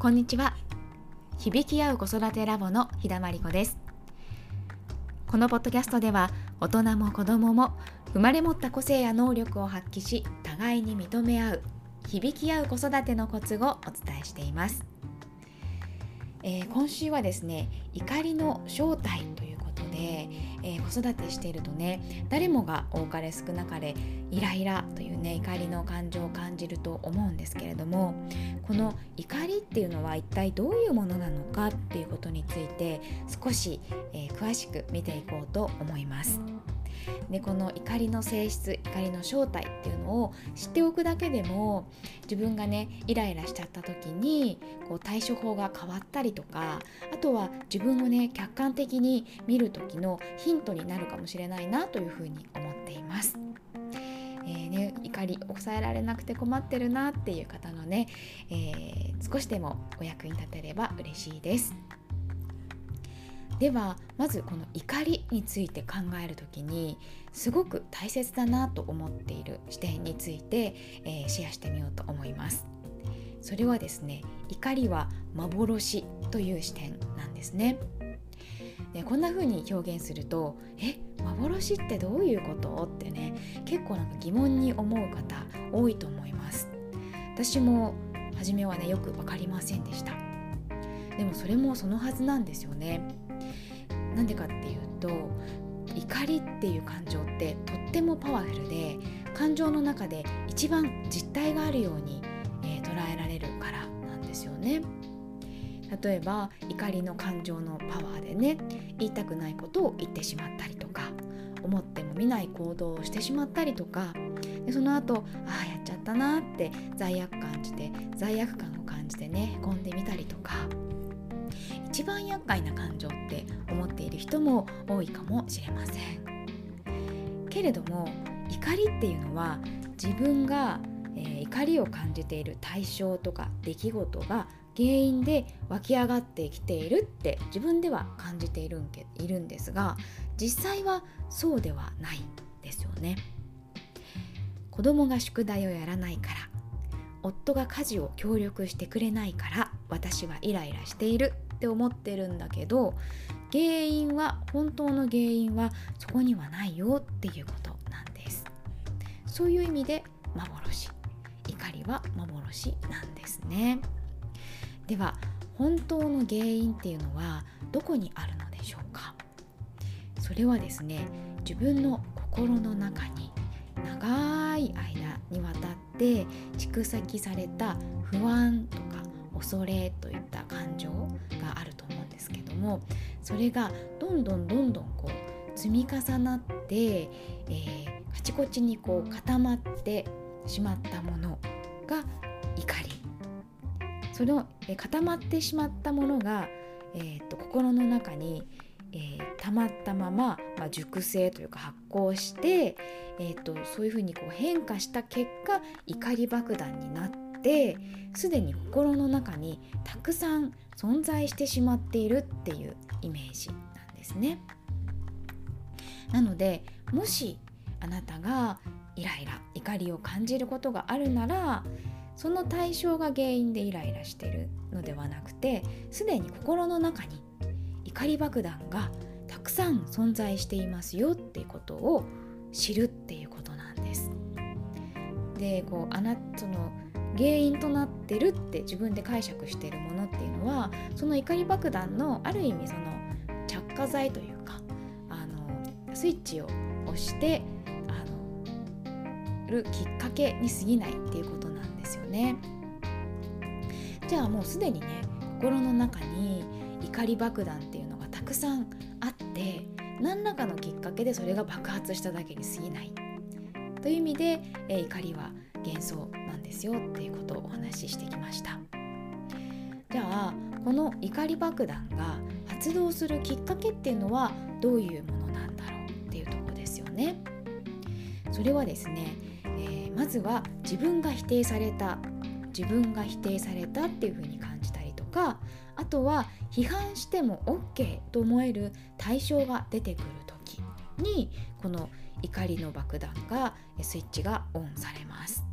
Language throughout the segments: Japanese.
こんにちは。響き合う子育てラボの日田真理子です。このポッドキャストでは大人も子供も生まれ持った個性や能力を発揮し互いに認め合う響き合う子育てのコツをお伝えしています、えー、今週はですね怒りの正体ということで、えー、子育てしているとね誰もが多かれ少なかれイライラというね怒りの感情を感じると思うんですけれどもこの怒りっていうのは一体どういうものなのかっていうことについて少し、えー、詳しく見ていこうと思います。でこの怒りの性質怒りの正体っていうのを知っておくだけでも自分がねイライラしちゃった時にこう対処法が変わったりとかあとは自分をね客観的に見る時のヒントになるかもしれないなというふうに思っています。えーね、怒り抑えられなくて困ってるなっていう方のね、えー、少しでもお役に立てれば嬉しいです。ではまずこの怒りについて考える時にすごく大切だなと思っている視点について、えー、シェアしてみようと思います。それはですね怒りは幻という視点なんですね。でこんな風に表現すると「え幻ってどういうこと?」ってね結構なんか疑問に思う方多いと思います。私も初めはねよく分かりませんでした。でもそれもそのはずなんですよね。なんでかっていうと怒りっていう感情ってとってもパワフルで感情の中で一番実体があるように、えー、捉えられるからなんですよね。例えば怒りの感情のパワーでね言いたくないことを言ってしまったりとか思っても見ない行動をしてしまったりとかでその後ああやっちゃったなって罪悪感じて罪悪感を感じてねへこんでみたりとか一番厄介な感情って思っている人も多いかもしれません。けれども怒りっていうのは自分が、えー、怒りを感じている対象とか出来事が原因で湧き上がってきているって自分では感じているんけいるんですが実際はそうではないですよね。子供が宿題をやらないから夫が家事を協力してくれないから私はイライラしているって思ってるんだけど原因は本当の原因はそこにはないよっていうことなんです。そういう意味で幻怒りは幻なんですね。では本当の原因っていうのはどこにあるのでしょうか？それはですね自分の心の中に長い間にわたって蓄積された不安とか恐れといった感情があると思うんですけどもそれがどんどんどんどんこう積み重なって、えー、カチコチにこう固まってしまったものが怒り。その、えー、固まってしまったものが、えーと、心の中に、えー、溜まったまま、まあ、熟成というか発酵して、えーとそういうふうにこう変化した結果怒り爆弾になってってすでに心の中にたくさん存在してしまっているっていうイメージなんですね。なのでもしあなたがイライラ怒りを感じることがあるならその対象が原因でイライラしてるのではなくてすでに心の中に怒り爆弾がたくさん存在していますよっていうことを知るっていうことなんです。でこうあなたの原因となってるって自分で解釈しているものっていうのはその怒り爆弾のある意味その着火剤というかあのスイッチを押してあのるきっかけに過ぎないっていうことなんですよね。じゃあもうすでにね心の中に怒り爆弾っていうのがたくさんあって何らかのきっかけでそれが爆発しただけに過ぎないという意味で、えー、怒りは幻想なんですよっていうことをお話ししてきました。じゃあこの怒り爆弾が発動するきっかけっていうのはどういうものなんだろうっていうとこですよね。それはですね、えー、まずは自分が否定された自分が否定されたっていうふうに感じたりとかあとは批判しても OK と思える対象が出てくる時にこの怒りの爆弾がスイッチがオンされます。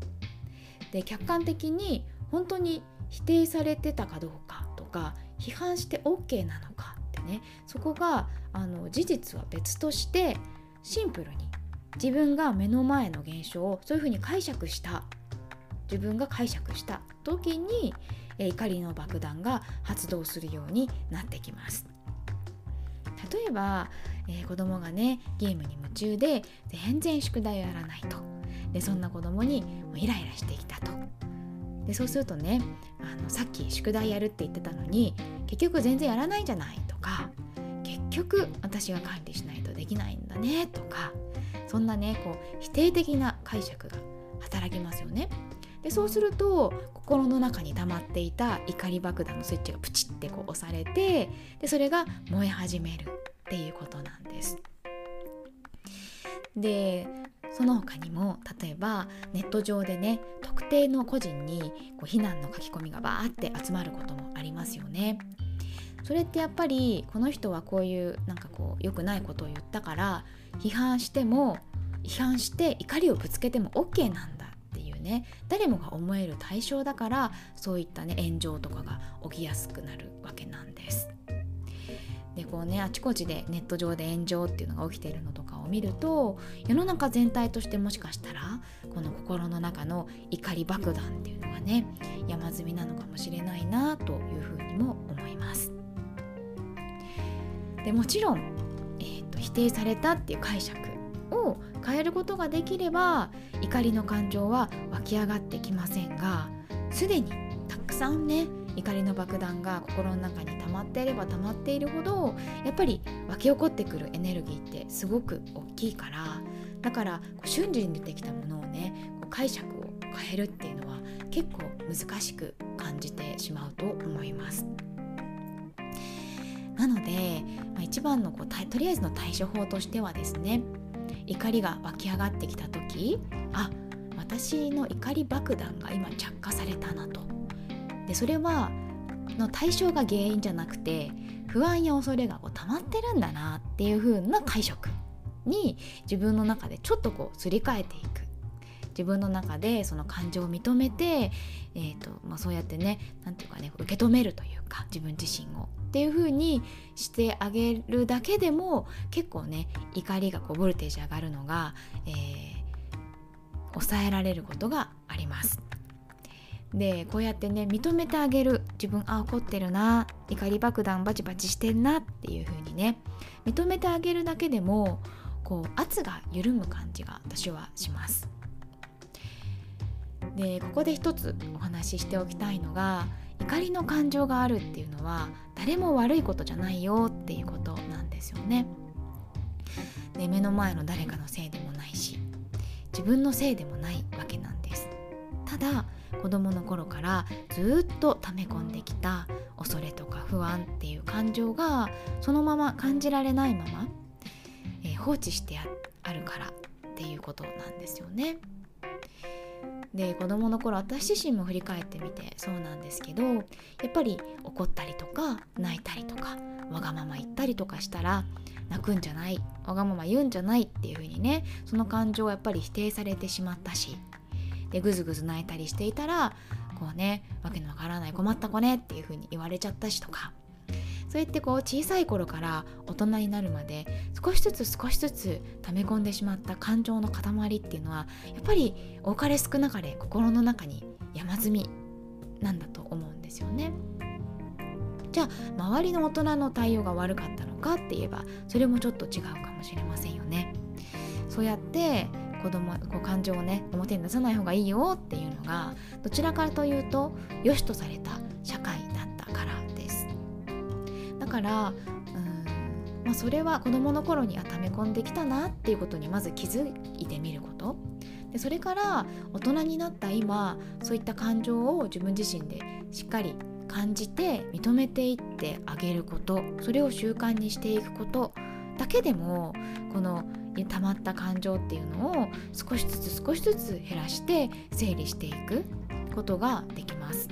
で客観的に本当に否定されてたかどうかとか批判して OK なのかってねそこがあの事実は別としてシンプルに自分が目の前の現象をそういうふうに解釈した自分が解釈した時に怒りの爆弾が発動するようになってきます。例えば、えー、子供がねゲームに夢中で全然宿題をやらないと。でそんな子供にもうイライラしてきたとでそうするとねあのさっき宿題やるって言ってたのに結局全然やらないんじゃないとか結局私が管理しないとできないんだねとかそんなねこう否定的な解釈が働きますよね。でそうすると心の中に溜まっていた怒り爆弾のスイッチがプチってこう押されてでそれが燃え始めるっていうことなんです。でその他にも例えばネット上でね特定の個人にこう非難の書き込みがバーって集まることもありますよね。それってやっぱりこの人はこういうなんかこう良くないことを言ったから批判しても批判して怒りをぶつけても OK なんだっていうね誰もが思える対象だからそういったね炎上とかが起きやすくなるわけなんです。でこうねあちこちでネット上で炎上っていうのが起きているのとを見ると世の中全体としてもしかしたらこの心の中の怒り爆弾っていうのがね山積みなのかもしれないなというふうにも思います。でもちろん、えーと、と否定されたっていう解釈を変えることができれば怒りの感情は湧き上がってきませんがすでにたくさんね怒りの爆弾が心の中に溜まっていれば溜まっているほどやっぱり湧き起こってくるエネルギーってすごく大きいからだから瞬時に出てきたものをね解釈を変えるっていうのは結構難しく感じてしまうと思います。なので、まあ、一番のこうとりあえずの対処法としてはですね怒りが湧き上がってきた時あ私の怒り爆弾が今着火されたなとでそれはの対象が原因じゃなくて不安や恐れがこう溜まってるんだなっていう風な解釈に自分の中でちょっとこうすり替えていく自分の中でその感情を認めて、えーとまあ、そうやってね何て言うかね受け止めるというか自分自身をっていう風にしてあげるだけでも結構ね怒りがこうボルテージ上がるのが、えー、抑えられることがあります。でこうやってね認めてあげる自分あ怒ってるな怒り爆弾バチバチしてんなっていう風にね認めてあげるだけでもこう圧が緩む感じが私はします。でここで一つお話ししておきたいのが怒りの感情があるっていうのは誰も悪いことじゃないよっていうことなんですよね。で目の前の誰かのせいでもないし自分のせいでもないわけなんです。ただ子供の頃からずっと溜め込んできた恐れとか不安っていう感情がそのまま感じられないまま、えー、放置してあるからっていうことなんですよね。で子供の頃私自身も振り返ってみてそうなんですけどやっぱり怒ったりとか泣いたりとかわがまま言ったりとかしたら泣くんじゃないわがまま言うんじゃないっていう風にねその感情をやっぱり否定されてしまったしでぐずぐず泣いたりしていたらこうねわけのわからない困った子ねっていう風に言われちゃったしとかそうやってこう小さい頃から大人になるまで少しずつ少しずつ溜め込んでしまった感情の塊っていうのはやっぱり多かれ少なかれ心の中に山積みなんだと思うんですよね。じゃあ周りの大人の対応が悪かったのかって言えばそれもちょっと違うかもしれませんよね。そうやって子供こう感情をね表に出さない方がいいよっていうのがどちらかというと良しとされた社会だったからうん、まあ、それは子どもの頃には溜め込んできたなっていうことにまず気づいてみること。でそれから大人になった今そういった感情を自分自身でしっかり感じて認めていってあげること。それを習慣にしていくことだけでもこの溜まった感情っていうのを少しずつ少しずつ減らして整理していくことができます。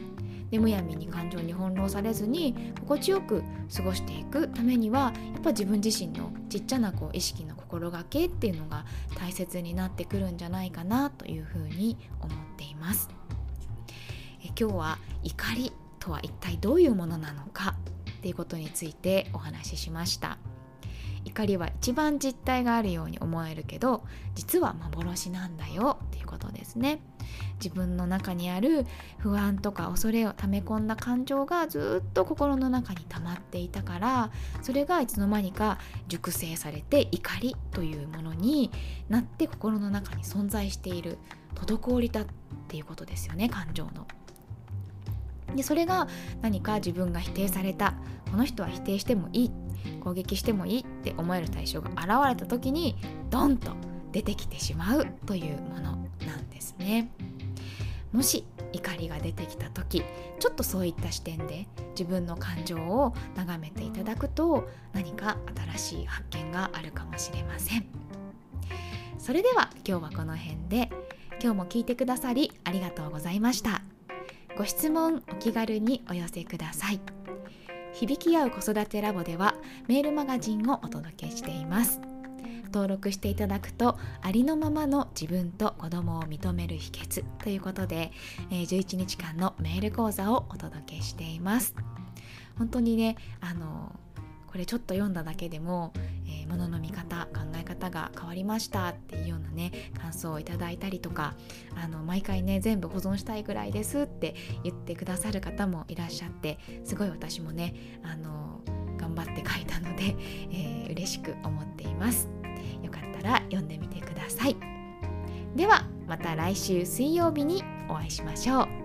でむやみに感情に翻弄されずに心地よく過ごしていくためにはやっぱ自分自身のちっちゃなこう意識の心がけっていうのが大切になってくるんじゃないかなというふうに思っています。え今日は怒りとは一体どういうものなのかっていうことについてお話ししました怒りは一番実体があるように思えるけど実は幻なんだよっていうことですね自分の中にある不安とか恐れを溜め込んだ感情がずっと心の中に溜まっていたからそれがいつの間にか熟成されて怒りというものになって心の中に存在している滞りだっていうことですよね感情の。でそれが何か自分が否定された。この人は否定してもいい。攻撃してもいいって思える対象が現れた時にドンと出てきてしまうというものなんですね。もし怒りが出てきた時ちょっとそういった視点で自分の感情を眺めていただくと何か新しい発見があるかもしれません。それでは今日はこの辺で。今日も聞いてくださりありがとうございました。ご質問お気軽にお寄せください。響き合う子育てラボではメールマガジンをお届けしています。登録していただくとありのままの自分と子供を認める秘訣ということで、11日間のメール講座をお届けしています。本当にねあのこれちょっと読んだだけでも、えー、物の見方考え方が変わりましたっていうようなね感想をいただいたりとかあの毎回ね全部保存したいぐらいですって言ってくださる方もいらっしゃってすごい私もねあの頑張って書いたので、えー、嬉しく思っています。よかったら読んでみてくださいではまた来週水曜日にお会いしましょう